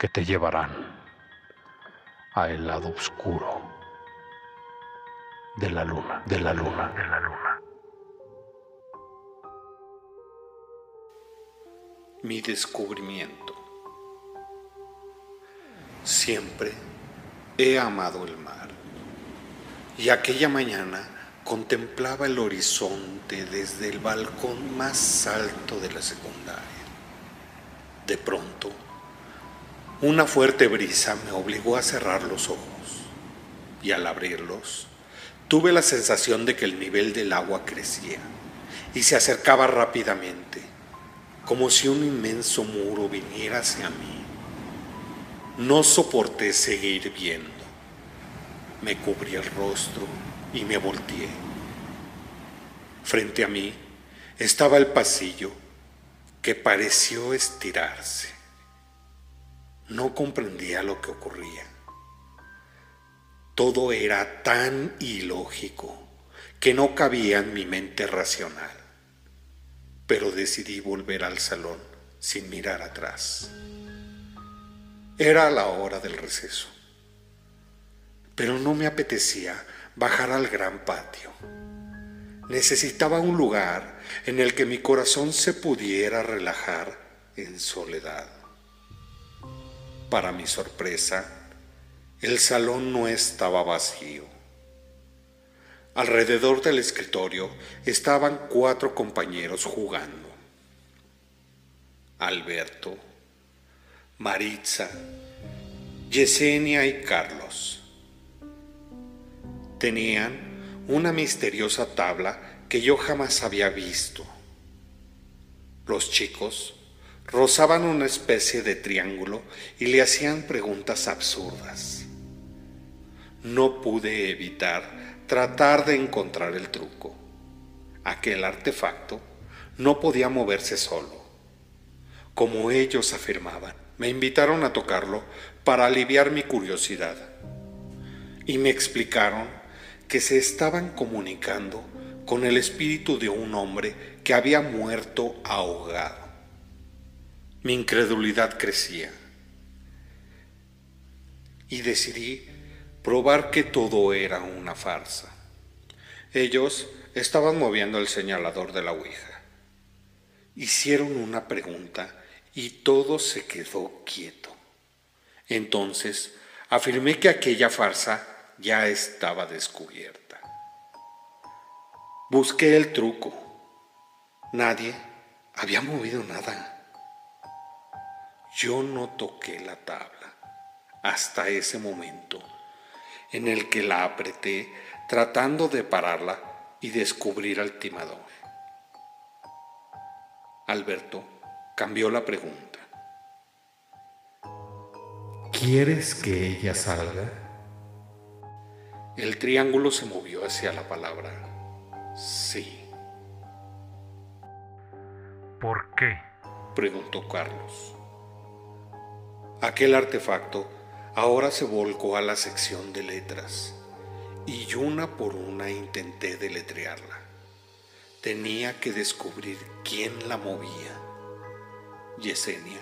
que te llevarán a el lado oscuro de la luna, de la luna, de la luna. Mi descubrimiento. Siempre he amado el mar y aquella mañana contemplaba el horizonte desde el balcón más alto de la secundaria. De pronto, una fuerte brisa me obligó a cerrar los ojos y al abrirlos tuve la sensación de que el nivel del agua crecía y se acercaba rápidamente, como si un inmenso muro viniera hacia mí. No soporté seguir viendo. Me cubrí el rostro y me volteé. Frente a mí estaba el pasillo que pareció estirarse. No comprendía lo que ocurría. Todo era tan ilógico que no cabía en mi mente racional, pero decidí volver al salón sin mirar atrás. Era la hora del receso, pero no me apetecía bajar al gran patio. Necesitaba un lugar en el que mi corazón se pudiera relajar en soledad. Para mi sorpresa, el salón no estaba vacío. Alrededor del escritorio estaban cuatro compañeros jugando. Alberto, Maritza, Yesenia y Carlos. Tenían una misteriosa tabla que yo jamás había visto. Los chicos rozaban una especie de triángulo y le hacían preguntas absurdas. No pude evitar tratar de encontrar el truco. Aquel artefacto no podía moverse solo. Como ellos afirmaban, me invitaron a tocarlo para aliviar mi curiosidad. Y me explicaron que se estaban comunicando con el espíritu de un hombre que había muerto ahogado. Mi incredulidad crecía y decidí probar que todo era una farsa. Ellos estaban moviendo el señalador de la Ouija. Hicieron una pregunta y todo se quedó quieto. Entonces afirmé que aquella farsa ya estaba descubierta. Busqué el truco. Nadie había movido nada. Yo no toqué la tabla hasta ese momento en el que la apreté tratando de pararla y descubrir al timador. Alberto cambió la pregunta. ¿Quieres que ella salga? El triángulo se movió hacia la palabra sí. ¿Por qué? preguntó Carlos. Aquel artefacto ahora se volcó a la sección de letras y una por una intenté deletrearla. Tenía que descubrir quién la movía. Yesenia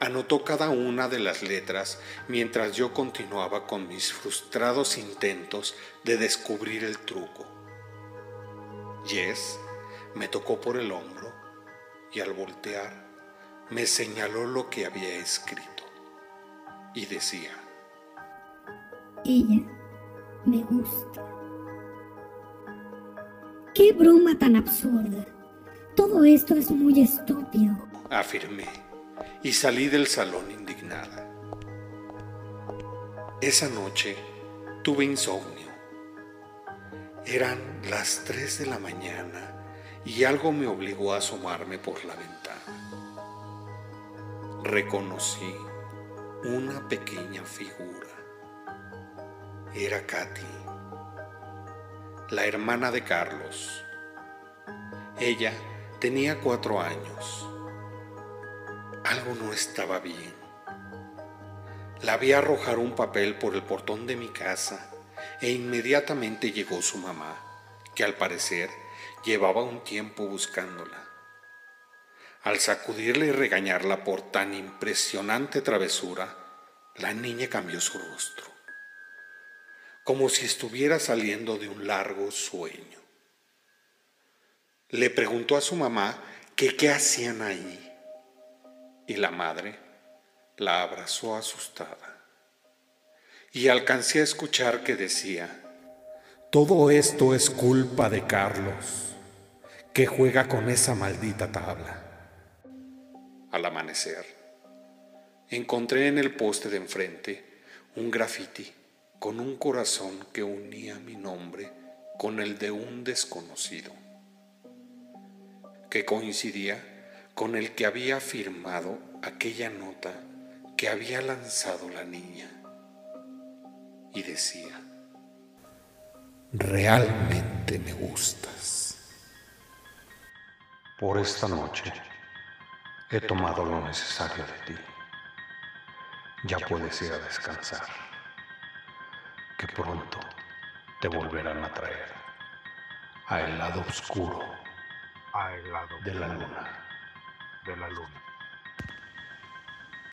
anotó cada una de las letras mientras yo continuaba con mis frustrados intentos de descubrir el truco. Yes me tocó por el hombro y al voltear me señaló lo que había escrito y decía, Ella me gusta. ¡Qué broma tan absurda! Todo esto es muy estúpido. Afirmé y salí del salón indignada. Esa noche tuve insomnio. Eran las tres de la mañana y algo me obligó a asomarme por la ventana. Reconocí una pequeña figura. Era Katy, la hermana de Carlos. Ella tenía cuatro años. Algo no estaba bien. La vi arrojar un papel por el portón de mi casa e inmediatamente llegó su mamá, que al parecer llevaba un tiempo buscándola. Al sacudirla y regañarla por tan impresionante travesura, la niña cambió su rostro, como si estuviera saliendo de un largo sueño. Le preguntó a su mamá que qué hacían ahí, y la madre la abrazó asustada. Y alcancé a escuchar que decía, todo esto es culpa de Carlos, que juega con esa maldita tabla. Al amanecer, encontré en el poste de enfrente un grafiti con un corazón que unía mi nombre con el de un desconocido, que coincidía con el que había firmado aquella nota que había lanzado la niña. Y decía, realmente me gustas. Por esta noche he tomado lo necesario de ti. Ya puedes ir a descansar, que pronto te volverán a traer a el lado oscuro de la luna. de la luna.